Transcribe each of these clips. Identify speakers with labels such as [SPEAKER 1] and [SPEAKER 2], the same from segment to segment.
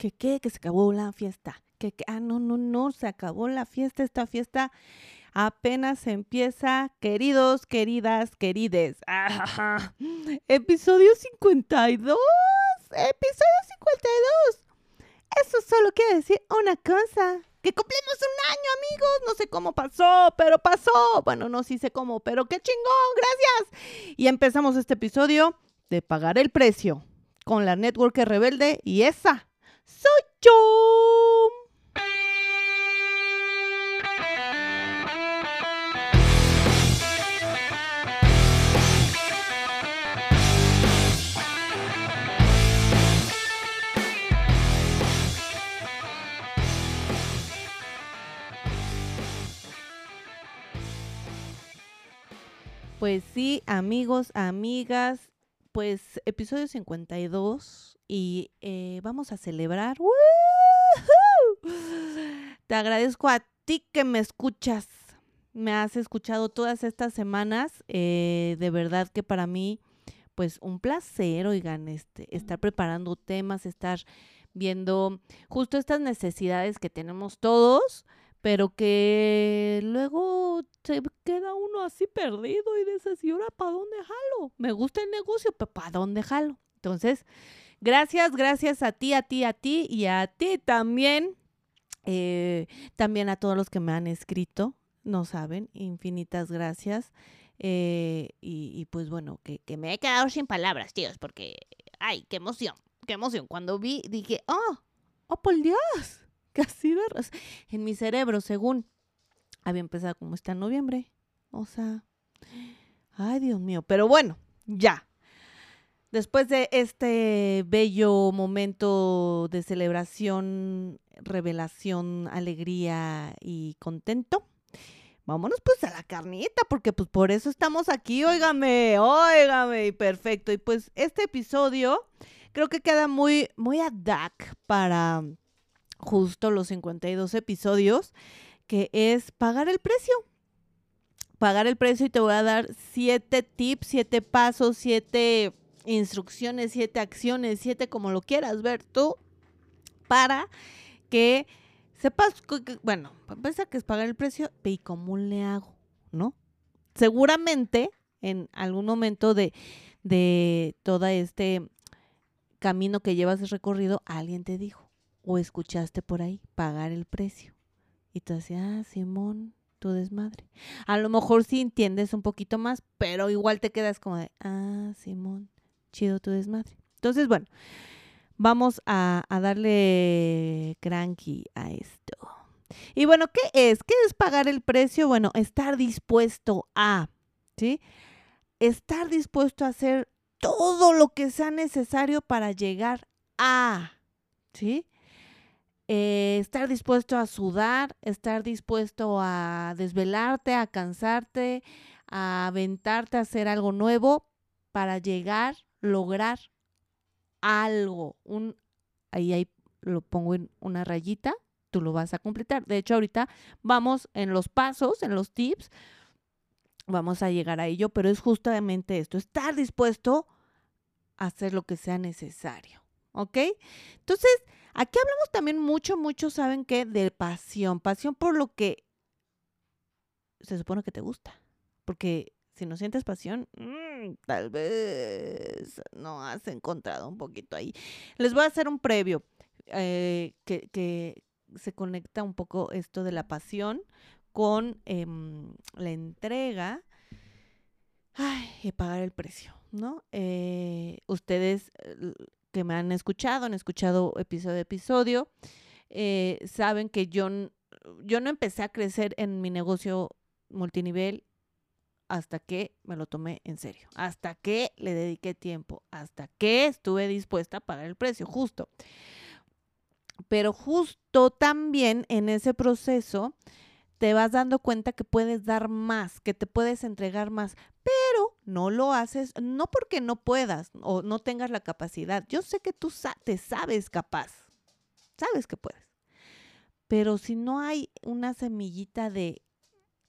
[SPEAKER 1] ¿Que qué? Que se acabó la fiesta. Que, que, ah, no, no, no, se acabó la fiesta. Esta fiesta apenas empieza. Queridos, queridas, querides. Episodio 52. Episodio 52. Eso solo quiere decir una cosa. Que cumplimos un año, amigos. No sé cómo pasó, pero pasó. Bueno, no sí sé cómo, pero qué chingón. Gracias. Y empezamos este episodio de pagar el precio con la network rebelde y esa soy yo. Pues sí, amigos, amigas, pues episodio 52 y eh, vamos a celebrar. Te agradezco a ti que me escuchas. Me has escuchado todas estas semanas. Eh, de verdad que para mí, pues un placer, oigan, este, estar preparando temas, estar viendo justo estas necesidades que tenemos todos pero que luego se queda uno así perdido y dices, ¿y ahora para dónde jalo? Me gusta el negocio, pero ¿para dónde jalo? Entonces, gracias, gracias a ti, a ti, a ti y a ti también. Eh, también a todos los que me han escrito, no saben, infinitas gracias. Eh, y, pues bueno, que, que, me he quedado sin palabras, tíos, porque, ay, qué emoción, qué emoción. Cuando vi, dije, oh, oh, por Dios, casi de en mi cerebro, según había empezado como está en noviembre. O sea, ay Dios mío, pero bueno, ya. Después de este bello momento de celebración, revelación, alegría y contento, vámonos pues a la carnita, porque pues por eso estamos aquí, óigame, óigame, perfecto. Y pues este episodio creo que queda muy, muy ad para justo los 52 episodios, que es pagar el precio. Pagar el precio y te voy a dar siete tips, siete pasos, siete instrucciones, siete acciones, siete como lo quieras ver tú, para que sepas, bueno, para que es pagar el precio, y cómo le hago, ¿no? Seguramente en algún momento de, de todo este camino que llevas recorrido, alguien te dijo, o escuchaste por ahí pagar el precio. Y tú decías, ah, Simón, tu desmadre. A lo mejor sí entiendes un poquito más, pero igual te quedas como de, ah, Simón, chido tu desmadre. Entonces, bueno, vamos a, a darle cranky a esto. Y bueno, ¿qué es? ¿Qué es pagar el precio? Bueno, estar dispuesto a, ¿sí? Estar dispuesto a hacer todo lo que sea necesario para llegar a, ¿sí? Eh, estar dispuesto a sudar, estar dispuesto a desvelarte, a cansarte, a aventarte a hacer algo nuevo para llegar, lograr algo. Un, ahí, ahí lo pongo en una rayita, tú lo vas a completar. De hecho, ahorita vamos en los pasos, en los tips, vamos a llegar a ello, pero es justamente esto, estar dispuesto a hacer lo que sea necesario. ¿Ok? Entonces, Aquí hablamos también mucho, mucho, ¿saben qué? De pasión. Pasión por lo que se supone que te gusta. Porque si no sientes pasión, mm, tal vez no has encontrado un poquito ahí. Les voy a hacer un previo eh, que, se conecta un poco esto de la pasión con em, la entrega ay, y pagar el precio, ¿no? Eh, ustedes que me han escuchado, han escuchado episodio a episodio, eh, saben que yo, yo no empecé a crecer en mi negocio multinivel hasta que me lo tomé en serio, hasta que le dediqué tiempo, hasta que estuve dispuesta a pagar el precio, justo. Pero justo también en ese proceso te vas dando cuenta que puedes dar más, que te puedes entregar más, pero no lo haces, no porque no puedas o no tengas la capacidad. Yo sé que tú te sabes capaz, sabes que puedes, pero si no hay una semillita de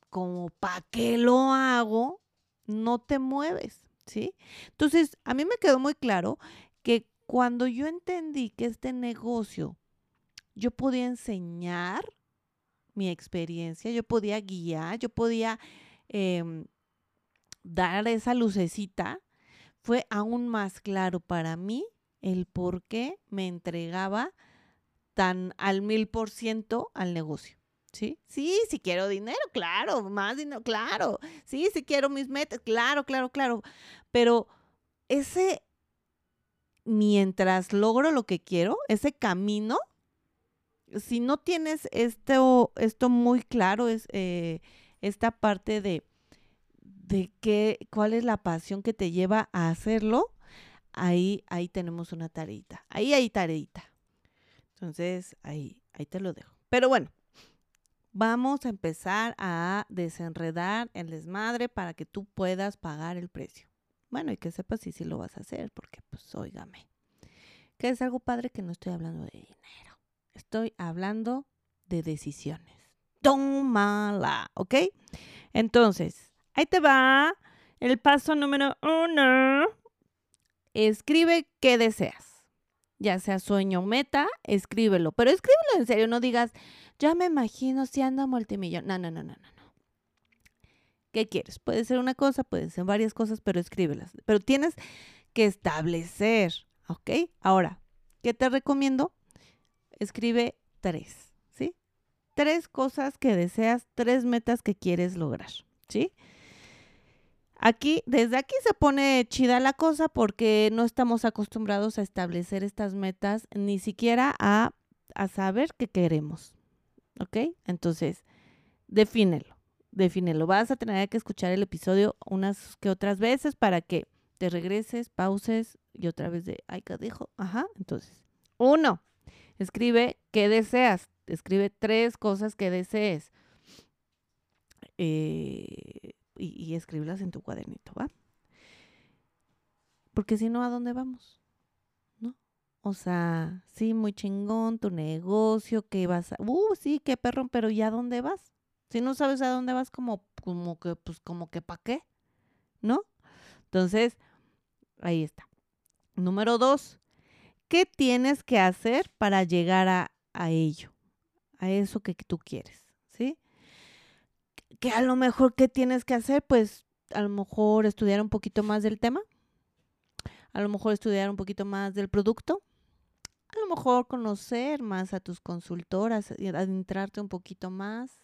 [SPEAKER 1] como, ¿para qué lo hago? No te mueves, ¿sí? Entonces, a mí me quedó muy claro que cuando yo entendí que este negocio yo podía enseñar mi experiencia, yo podía guiar, yo podía em, dar esa lucecita, fue aún más claro para mí el por qué me entregaba tan al mil por ciento al negocio. ¿Sí? Sí, si quiero dinero, claro, más dinero, claro. Sí, si quiero mis metas, claro, claro, claro. Pero ese, mientras logro lo que quiero, ese camino, si no tienes esto, esto muy claro, es eh, esta parte de, de qué, cuál es la pasión que te lleva a hacerlo, ahí, ahí tenemos una tareita. Ahí hay tareita. Entonces, ahí, ahí te lo dejo. Pero bueno, vamos a empezar a desenredar el desmadre para que tú puedas pagar el precio. Bueno, y que sepas si sí lo vas a hacer, porque pues, óigame, que es algo padre que no estoy hablando de dinero. Estoy hablando de decisiones. Tómala, ¿ok? Entonces, ahí te va el paso número uno. Escribe qué deseas. Ya sea sueño o meta, escríbelo. Pero escríbelo en serio, no digas, ya me imagino siendo multimillón. No, no, no, no, no. ¿Qué quieres? Puede ser una cosa, pueden ser varias cosas, pero escríbelas. Pero tienes que establecer, ¿ok? Ahora, ¿qué te recomiendo? Escribe tres, ¿sí? Tres cosas que deseas, tres metas que quieres lograr, ¿sí? Aquí, desde aquí se pone chida la cosa porque no estamos acostumbrados a establecer estas metas, ni siquiera a, a saber qué queremos. ¿Ok? Entonces, defínelo defínelo. Vas a tener que escuchar el episodio unas que otras veces para que te regreses, pauses y otra vez de, ay, ¿qué dijo? Ajá. Entonces, uno, escribe qué deseas. Escribe tres cosas que desees. Eh, y, y en tu cuadernito, ¿va? Porque si no, ¿a dónde vamos? ¿No? O sea, sí, muy chingón tu negocio, que vas a... Uh, sí, qué perro, pero ¿ya dónde vas? Si no sabes a dónde vas, como, como que, pues, como que para qué, ¿no? Entonces, ahí está. Número dos, ¿qué tienes que hacer para llegar a, a ello? A eso que tú quieres, ¿sí? Que a lo mejor, ¿qué tienes que hacer? Pues a lo mejor estudiar un poquito más del tema, a lo mejor estudiar un poquito más del producto, a lo mejor conocer más a tus consultoras, adentrarte un poquito más,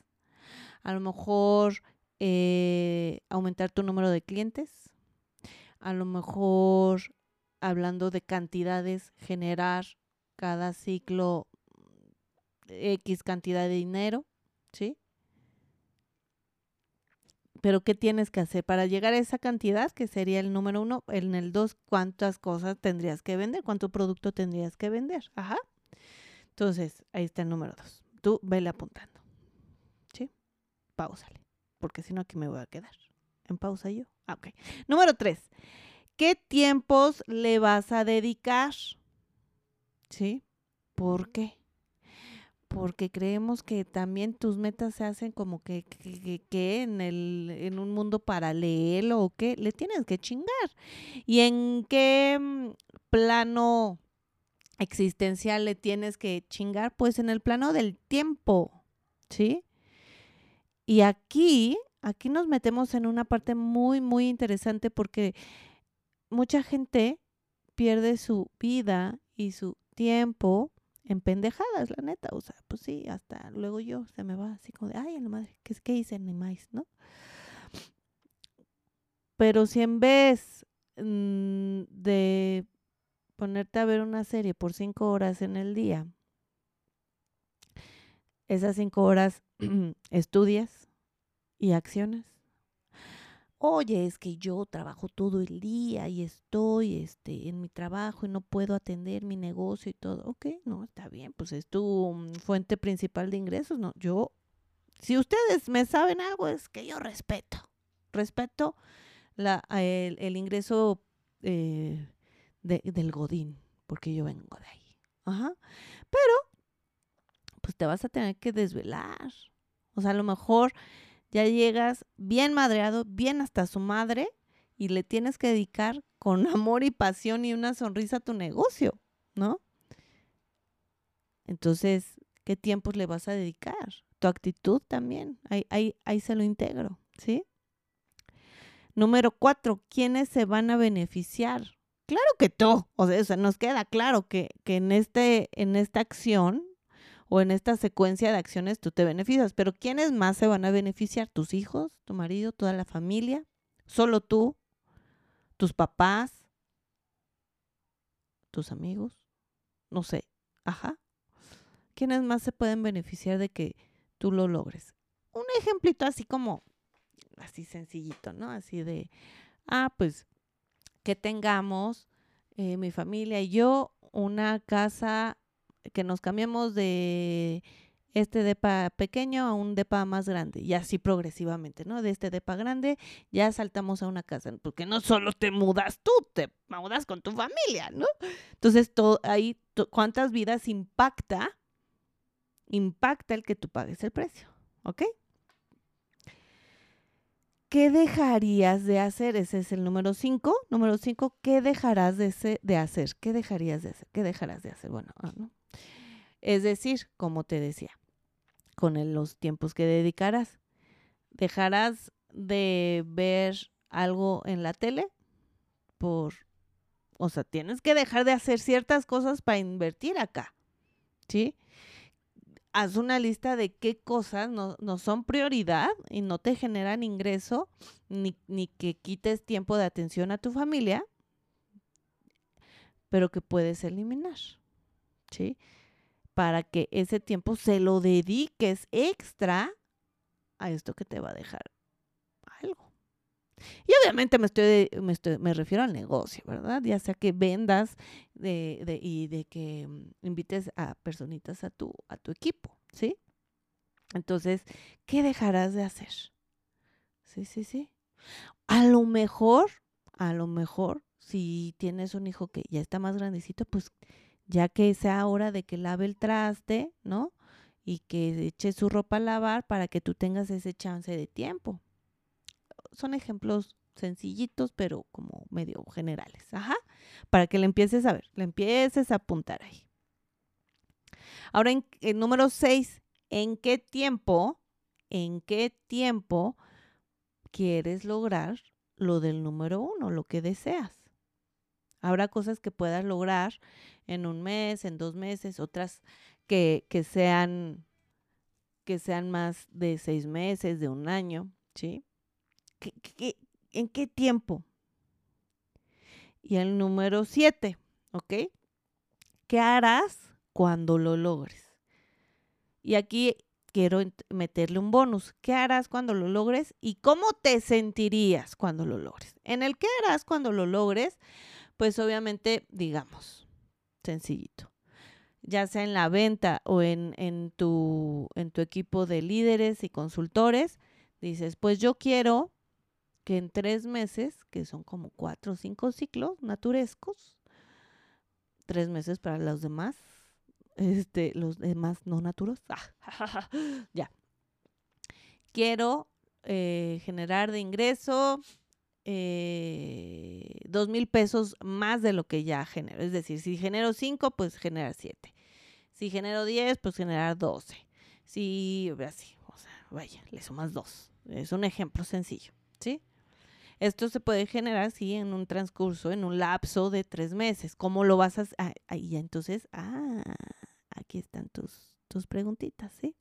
[SPEAKER 1] a lo mejor eh, aumentar tu número de clientes, a lo mejor hablando de cantidades, generar cada ciclo X cantidad de dinero, ¿sí? Pero ¿qué tienes que hacer para llegar a esa cantidad, que sería el número uno? En el dos, ¿cuántas cosas tendrías que vender? ¿Cuánto producto tendrías que vender? Ajá. Entonces, ahí está el número dos. Tú vele apuntando pausale, porque si no aquí me voy a quedar. En pausa yo. Ah, ok. Número tres. ¿Qué tiempos le vas a dedicar? ¿Sí? ¿Por qué? Porque creemos que también tus metas se hacen como que, que, en, el, en un mundo paralelo o que le tienes que chingar. ¿Y en qué mm, plano existencial le tienes que chingar? Pues en el plano del tiempo, ¿sí? Y aquí, aquí nos metemos en una parte muy, muy interesante porque mucha gente pierde su vida y su tiempo en pendejadas, la neta. O sea, pues sí, hasta luego yo se me va así como de, ay, la madre, ¿qué, qué hice ni más, no? Pero si en vez mm, de ponerte a ver una serie por cinco horas en el día, esas cinco horas estudias y acciones. Oye, es que yo trabajo todo el día y estoy este, en mi trabajo y no puedo atender mi negocio y todo. Ok, no, está bien, pues es tu mm, fuente principal de ingresos. No, yo, si ustedes me saben algo, es que yo respeto, respeto la, el, ingreso eh, del Godín, porque yo vengo de ahí. Ajá. Pero pues te vas a tener que desvelar. O sea, a lo mejor ya llegas bien madreado, bien hasta su madre, y le tienes que dedicar con amor y pasión y una sonrisa a tu negocio, ¿no? Entonces, ¿Qué tiempos le vas a dedicar? Tu actitud también. Ahí, ahí, ahí se lo integro, ¿sí? Número cuatro, ¿quiénes se van a beneficiar? Claro que tú. O sea, nos queda claro que, que en, este, en esta acción o en esta secuencia de acciones tú te beneficias, pero ¿quiénes más se van a beneficiar? ¿Tus hijos, tu marido, toda la familia? ¿Solo tú? ¿Tus papás? ¿Tus amigos? No sé. Ajá. ¿Quiénes más se pueden beneficiar de que tú lo logres? Un ejemplito así como, así sencillito, ¿no? Así de, ah, pues que tengamos eh, mi familia y yo una casa que nos cambiemos de este depa pequeño a un depa más grande y así progresivamente, ¿no? De este depa grande ya saltamos a una casa, porque no solo te mudas tú, te mudas con tu familia, ¿no? Entonces, todo, ahí, ¿cuántas vidas impacta? Impacta el que tú pagues el precio, ¿ok? ¿Qué dejarías de hacer? Ese es el número 5. Número 5, ¿qué dejarás de, de, hacer? ¿Qué dejarías de hacer? ¿Qué dejarás de hacer? Bueno, ah, ¿no? Es decir, como te decía, con los tiempos que dedicarás, dejarás de ver algo en la tele por, o sea, tienes que dejar de hacer ciertas cosas para invertir acá, ¿sí? Haz una lista de qué cosas no, no son prioridad y no te generan ingreso, ni, ni que quites tiempo de atención a tu familia, pero que puedes eliminar, ¿sí? Para que ese tiempo se lo dediques extra a esto que te va a dejar algo. Y obviamente me estoy, me, estoy, me refiero al negocio, ¿verdad? Ya sea que vendas de, de, y de que mm, invites a personitas a tu, a tu equipo, ¿sí? Entonces, ¿qué dejarás de hacer? Sí, sí, sí. A lo mejor, a lo mejor, si tienes un hijo que ya está más grandecito, pues ya que sea hora de que lave el traste, ¿no? Y que eche su ropa a lavar para que tú tengas ese chance de tiempo. Son ejemplos sencillitos, pero como medio generales. Ajá. Para que le empieces a ver, le empieces a apuntar ahí. Ahora, en, el número seis, ¿en qué tiempo, en qué tiempo quieres lograr lo del número uno, lo que deseas? Habrá cosas que puedas lograr en un mes, en dos meses, otras que, que sean que sean más de seis meses, de un año, ¿sí? en qué tiempo? Y el número siete, ¿ok? ¿Qué harás cuando lo logres? Y aquí quiero meterle un bonus. ¿Qué harás cuando lo logres y cómo te sentirías cuando lo logres? En el qué harás cuando lo logres, pues obviamente, digamos, sencillito. Ya sea en la venta o en, en, tu, en tu equipo de líderes y consultores, dices, pues yo quiero que en tres meses, que son como cuatro o cinco ciclos naturescos, tres meses para los demás, este, los demás no naturos, ya. Quiero eh, generar de ingreso dos mil pesos más de lo que ya genero. Es decir, si genero cinco, pues generar siete. Si genero diez, pues generar doce. Si, así, o sea, vaya, le sumas dos. Es un ejemplo sencillo, ¿sí? Esto se puede generar, sí, en un transcurso, en un lapso de tres meses. ¿Cómo lo vas a hacer? Ah, ahí entonces, ah, aquí están tus, tus preguntitas, ¿sí?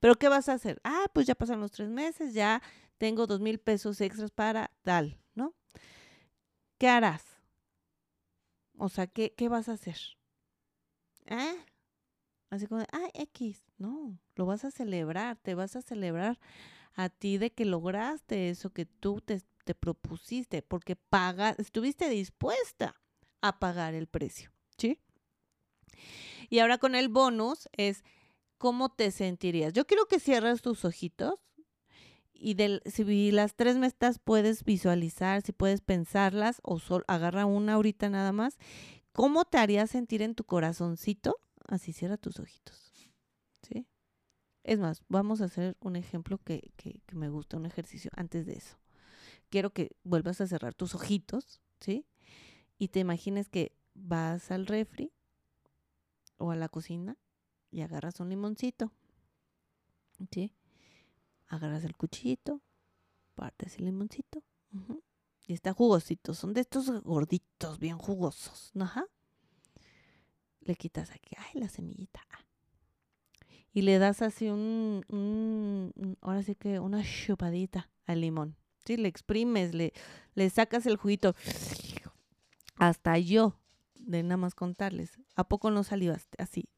[SPEAKER 1] Pero ¿qué vas a hacer? Ah, pues ya pasan los tres meses, ya tengo dos mil pesos extras para tal, ¿qué harás? O sea, ¿qué, qué vas a hacer? ¿Eh? Así como, ah, X. No, lo vas a celebrar, te vas a celebrar a ti de que lograste eso que tú te, te propusiste, porque paga, estuviste dispuesta a pagar el precio, ¿sí? Y ahora con el bonus es, ¿cómo te sentirías? Yo quiero que cierres tus ojitos y del, si las tres metas puedes visualizar, si puedes pensarlas o sol, agarra una ahorita nada más, ¿cómo te haría sentir en tu corazoncito? Así cierra tus ojitos. ¿Sí? Es más, vamos a hacer un ejemplo que, que, que me gusta, un ejercicio antes de eso. Quiero que vuelvas a cerrar tus ojitos, ¿sí? Y te imagines que vas al refri o a la cocina y agarras un limoncito. ¿Sí? Agarras el cuchillito, partes el limoncito. Y está jugosito. Son de estos gorditos, bien jugosos. Ajá. Le quitas aquí, ay, la semillita. Y le das así un, ahora sí que una chupadita al limón. Sí, le exprimes, le, le sacas el juguito. Hasta yo, de nada más contarles. ¿A poco no salivaste así?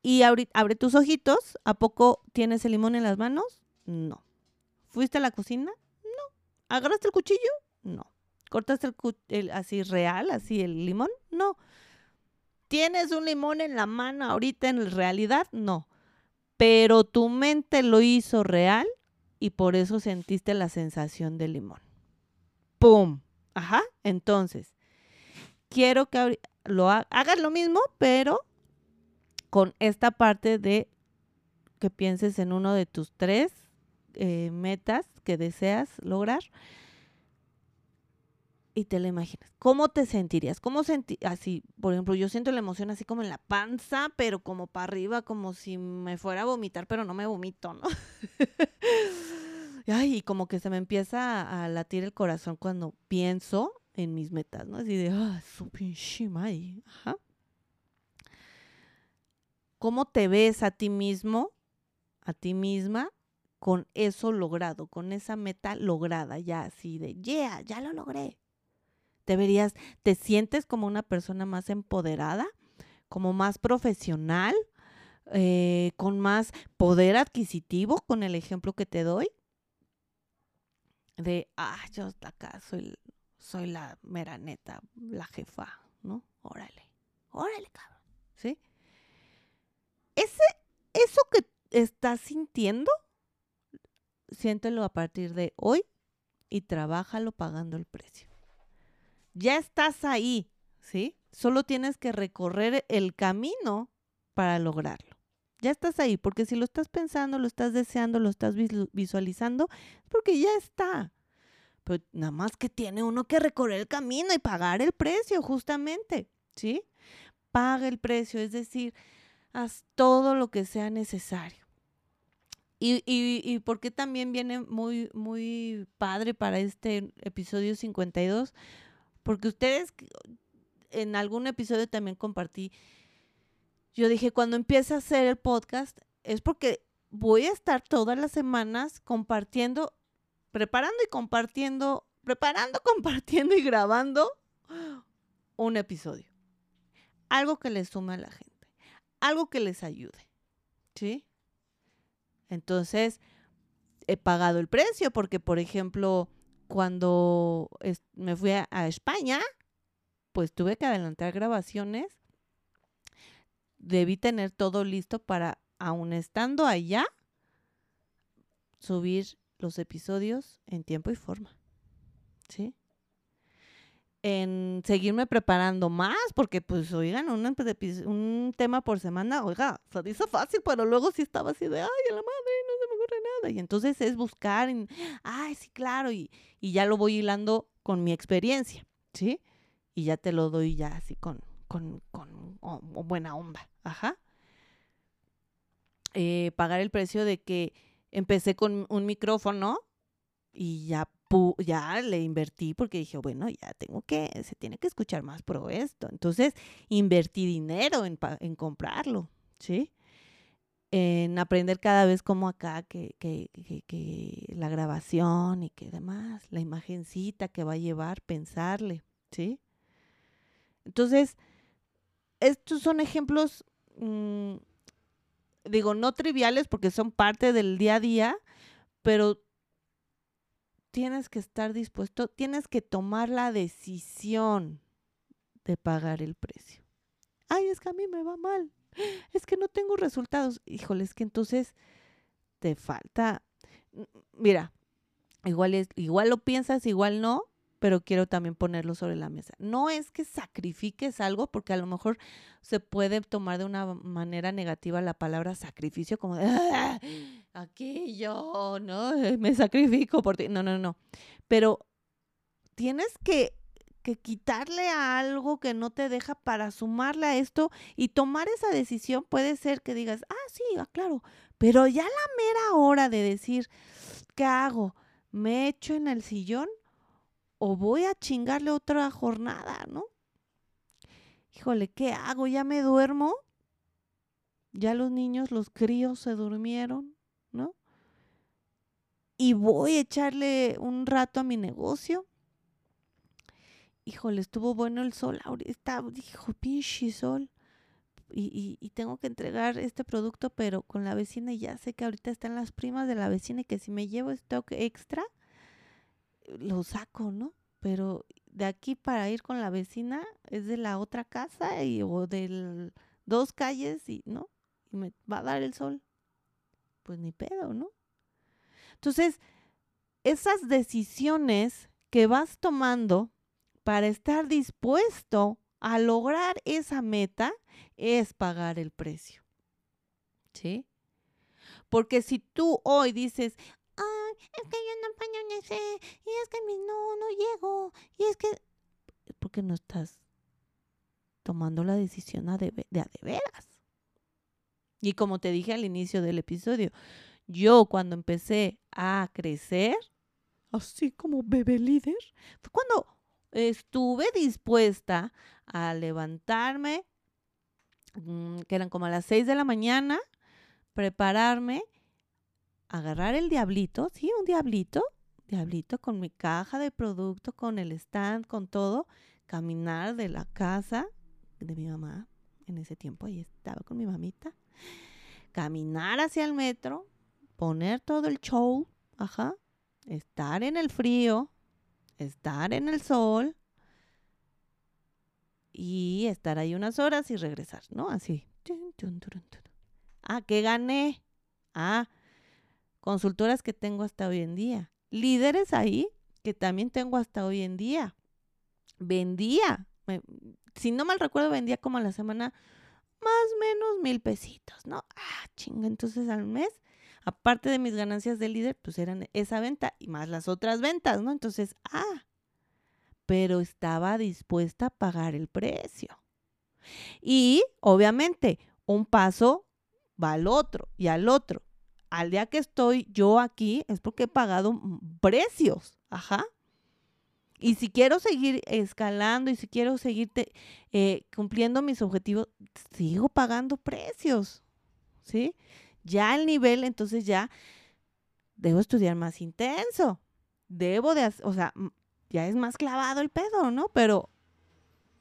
[SPEAKER 1] Y abre tus ojitos. ¿A poco tienes el limón en las manos? No. ¿Fuiste a la cocina? No. ¿Agarraste el cuchillo? No. ¿Cortaste el, así real, así el limón? No. ¿Tienes un limón en la mano ahorita en realidad? No. Pero tu mente lo hizo real y por eso sentiste la sensación del limón. ¡Pum! Ajá. Entonces, quiero que lo hagas lo mismo, pero con esta parte de que pienses en uno de tus tres eh, metas que deseas lograr y te la imaginas. ¿Cómo te sentirías? ¿Cómo sentí así? Por ejemplo, yo siento la emoción así como en la panza, pero como para arriba, como si me fuera a vomitar, pero no me vomito, ¿no? Ay, y como que se me empieza a latir el corazón cuando pienso en mis metas, ¿no? Así de, ah, su pinche. ¿Cómo te ves a ti mismo, a ti misma, con eso logrado, con esa meta lograda, ya así de, yeah, ya lo logré? te te sientes como una persona más empoderada, como más profesional, eh, con más poder adquisitivo, con el ejemplo que te doy. De, ah, yo acá soy, soy la mera neta, la jefa, ¿no? Órale, órale, cabrón, ¿sí? Ese, eso que estás sintiendo, siéntelo a partir de hoy y trabájalo pagando el precio ya estás ahí, ¿sí? Solo tienes que recorrer el camino para lograrlo. Ya estás ahí, porque si lo estás pensando, lo estás deseando, lo estás visualizando, es porque ya está. Pero nada más que tiene uno que recorrer el camino y pagar el precio, justamente, ¿sí? Paga el precio, es decir, haz todo lo que sea necesario. Y, y, y porque también viene muy, muy padre para este episodio 52, porque ustedes, en algún episodio también compartí, yo dije, cuando empiece a hacer el podcast, es porque voy a estar todas las semanas compartiendo, preparando y compartiendo, preparando, compartiendo y grabando un episodio. Algo que les sume a la gente, algo que les ayude. ¿Sí? Entonces, he pagado el precio porque, por ejemplo, cuando me fui a, España, pues tuve que adelantar grabaciones. Debí tener todo listo para, aún estando allá, subir los episodios en tiempo y forma. ¿Sí? En seguirme preparando más, porque pues, oigan, un, un tema por semana, oiga, se dice fácil, pero luego sí estaba así de, ay, a la madre, no se me ocurre nada. Y entonces es buscar, ay, sí, claro, y, y ya lo voy hilando con mi experiencia, ¿sí? Y ya te lo doy ya así con, con, con buena onda, ajá. Eh, pagar el precio de que empecé con un micrófono y ya, ya le invertí porque dije, bueno, ya tengo que, se tiene que escuchar más pro esto. Entonces, invertí dinero en, en comprarlo, ¿sí? en aprender cada vez como acá que, que, que, la grabación y que demás, la imagencita que va a llevar, pensarle, ¿sí? Entonces, estos son ejemplos, mm, digo, no triviales porque son parte del día a día, pero tienes que estar dispuesto, tienes que tomar la decisión de pagar el precio. Ay, es que a mí me va mal es que no tengo resultados. Híjole, es que entonces te falta, mira, igual, es, igual lo piensas, igual no, pero quiero también ponerlo sobre la mesa. No es que sacrifiques algo, porque a lo mejor se puede tomar de una manera negativa la palabra sacrificio, como de, aquí yo, ¿no? Me sacrifico por ti. No, no, no. Pero tienes que, que quitarle a algo que no te deja para sumarle a esto y tomar esa decisión puede ser que digas, ah, sí, ah, claro, pero ya la mera hora de decir, ¿qué hago? ¿Me echo en el sillón o voy a chingarle otra jornada, no? Híjole, ¿qué hago? ¿Ya me duermo? Ya los niños, los críos se durmieron. Y voy a echarle un rato a mi negocio híjole, estuvo bueno el sol, ahorita dijo, pinche sol. Y, y, tengo que entregar este producto, pero con la vecina y ya sé que ahorita están las primas de la vecina y que si me llevo stock extra, lo saco, ¿no? Pero de aquí para ir con la vecina es de la otra casa y, o de dos calles y, ¿no? Y me va a dar el sol. Pues ni pedo, ¿no? Entonces, esas decisiones que vas tomando para estar dispuesto a lograr esa meta es pagar el precio. ¿Sí? Porque si tú hoy dices, ay, es que yo no ese, y es que no, no llego, y es que, porque no estás tomando la decisión de, de, de veras. Y como te dije al inicio del episodio, yo cuando empecé a crecer, así como bebé líder, fue cuando estuve dispuesta a levantarme, mm, que eran como a las 6 de la mañana, prepararme, agarrar el diablito, sí, un diablito, diablito con mi caja de producto, con el stand, con todo, caminar de la casa de mi mamá, en ese tiempo ahí estaba con mi mamita, caminar hacia el metro, poner todo el show, ajá, estar en el frío, estar en el sol y estar ahí unas horas y regresar, ¿no? Así. Ah, ¿qué gané? Ah, consultoras que tengo hasta hoy en día. Líderes ahí que también tengo hasta hoy en día. Vendía, si no mal recuerdo, vendía como a la semana más o menos mil pesitos, ¿no? Ah, chinga, entonces al mes aparte de mis ganancias de líder, pues eran esa venta y más las otras ventas, ¿no? Entonces, ah, pero estaba dispuesta a pagar el precio. Y obviamente, un paso va al otro y al otro. Al día que estoy yo aquí es porque he pagado precios, ajá. Y si quiero seguir escalando y si quiero seguir eh, cumpliendo mis objetivos, sigo pagando precios, ¿sí? Ya el nivel, entonces ya debo estudiar más intenso. Debo de, o sea, ya es más clavado el pedo, ¿no? Pero,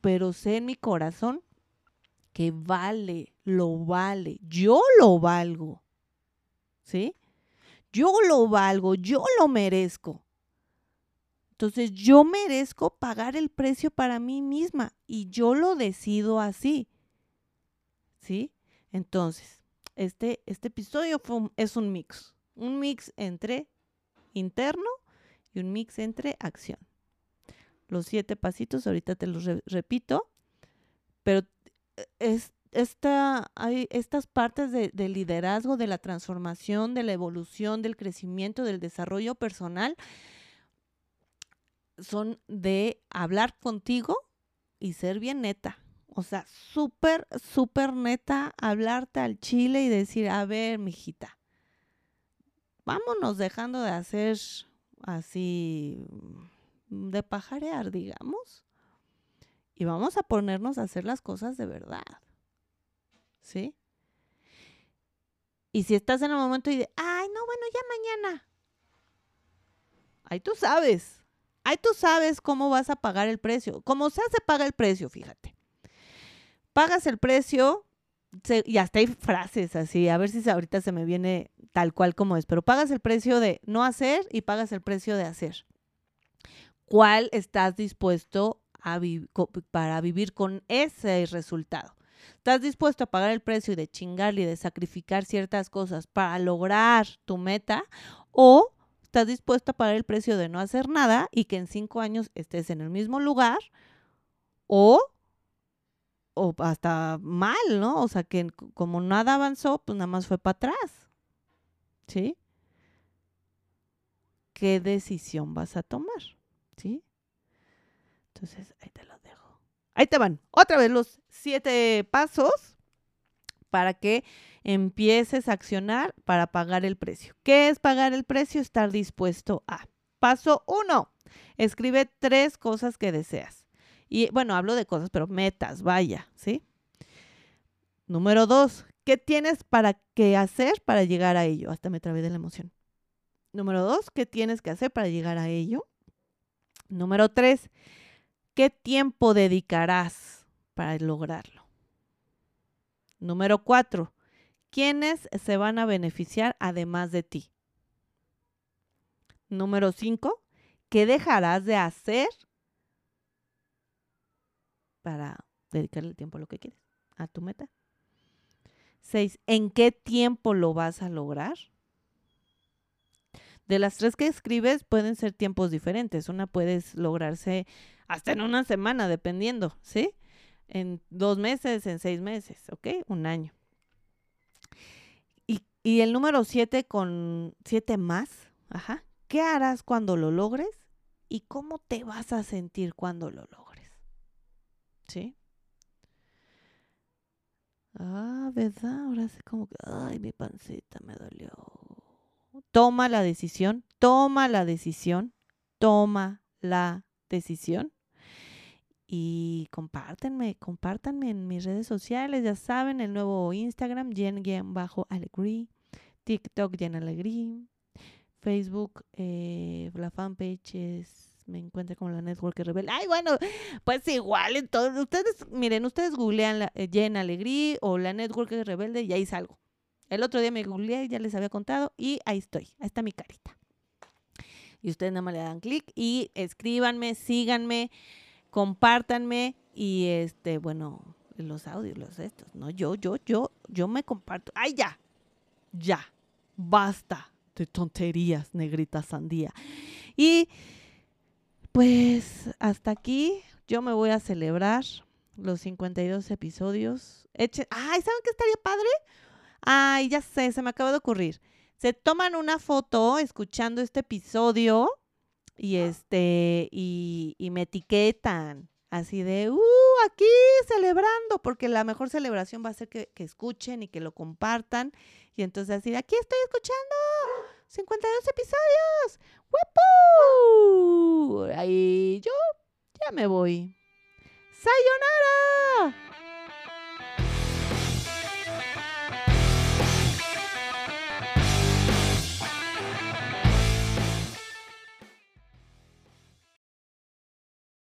[SPEAKER 1] pero sé en mi corazón que vale, lo vale. Yo lo valgo. ¿Sí? Yo lo valgo, yo lo merezco. Entonces yo merezco pagar el precio para mí misma y yo lo decido así. ¿Sí? Entonces, este, este episodio es un mix, un mix entre interno y un mix entre acción. Los siete pasitos, ahorita te los repito, pero eh, es, esta, hay estas partes de, del liderazgo, de la transformación, de la evolución, del crecimiento, del desarrollo personal, son de hablar contigo y ser bien neta. O sea, súper, súper neta, hablarte al chile y decir, a ver, mijita, vámonos dejando de hacer así, de pajarear, digamos, y vamos a ponernos a hacer las cosas de verdad. ¿Sí? Y si estás en el momento y de, ay, no, bueno, ya mañana. Ahí tú sabes. Ahí tú sabes cómo vas a pagar el precio. Como se hace, paga el precio, fíjate pagas el precio, y hasta hay frases así, a ver si ahorita se me viene tal cual como es, pero pagas el precio de no hacer y pagas el precio de hacer. ¿Cuál estás dispuesto a para vivir con ese resultado? ¿Estás dispuesto a pagar el precio de chingarle y de sacrificar ciertas cosas para lograr tu meta? ¿O estás dispuesto a pagar el precio de no hacer nada y que en cinco años estés en el mismo lugar? ¿O o hasta mal, ¿no? O sea, que como nada avanzó, pues nada más fue para atrás. ¿Sí? ¿Qué decisión vas a tomar? ¿Sí? Entonces, ahí te los dejo. Ahí te van. Otra vez los siete pasos para que empieces a accionar para pagar el precio. ¿Qué es pagar el precio? Estar dispuesto a. Paso uno, escribe tres cosas que deseas. Y bueno, hablo de cosas, pero metas, vaya, ¿sí? Número dos, ¿qué tienes para qué hacer para llegar a ello? Hasta me trabé de la emoción. Número dos, ¿qué tienes que hacer para llegar a ello? Número tres, ¿qué tiempo dedicarás para lograrlo? Número cuatro, ¿quiénes se van a beneficiar además de ti? Número cinco, ¿qué dejarás de hacer para dedicarle el tiempo a lo que quieres, a tu meta? Seis, ¿en qué tiempo lo vas a lograr? De las tres que escribes pueden ser tiempos diferentes. Una puede lograrse hasta en una semana, dependiendo, ¿sí? En dos meses, en seis meses, ¿ok? Un año. Y, y el número siete con siete más, ajá. ¿Qué harás cuando lo logres? ¿Y cómo te vas a sentir cuando lo logres? ¿Sí? Ah, ¿verdad? Ahora sí como que, ay, mi pancita me dolió. Toma la decisión, toma la decisión, toma la decisión. Y compártenme, compártanme en mis redes sociales, ya saben, el nuevo Instagram, Jen-Alegrí, TikTok, Jen Alegrí, Facebook, eh, la fanpage es me encuentra como la Network Rebelde. Ay, bueno, pues igual, entonces, ustedes, miren, ustedes googlean la, eh, o la Network Rebelde y ahí salgo. El otro día me googleé, ya les había contado, y ahí estoy, ahí está mi carita. Y ustedes nada más le dan clic y escríbanme, síganme, compártanme y este, bueno, los audios, los estos, ¿no? Yo, yo, yo, yo me comparto. ¡Ay, ya! Ya, basta de tonterías, negrita sandía. Y pues hasta aquí yo me voy a celebrar los 52 episodios. Eche, ay, ¿saben qué estaría padre? Ay, ya sé, se me acaba de ocurrir. Se toman una foto escuchando este episodio y este y, y me etiquetan así de, uh, aquí celebrando, porque la mejor celebración va a ser que, que escuchen y que lo compartan. Y entonces así de, aquí estoy escuchando 52 episodios. ¡Wepú! Ahí yo ya me voy. ¡Sayonara!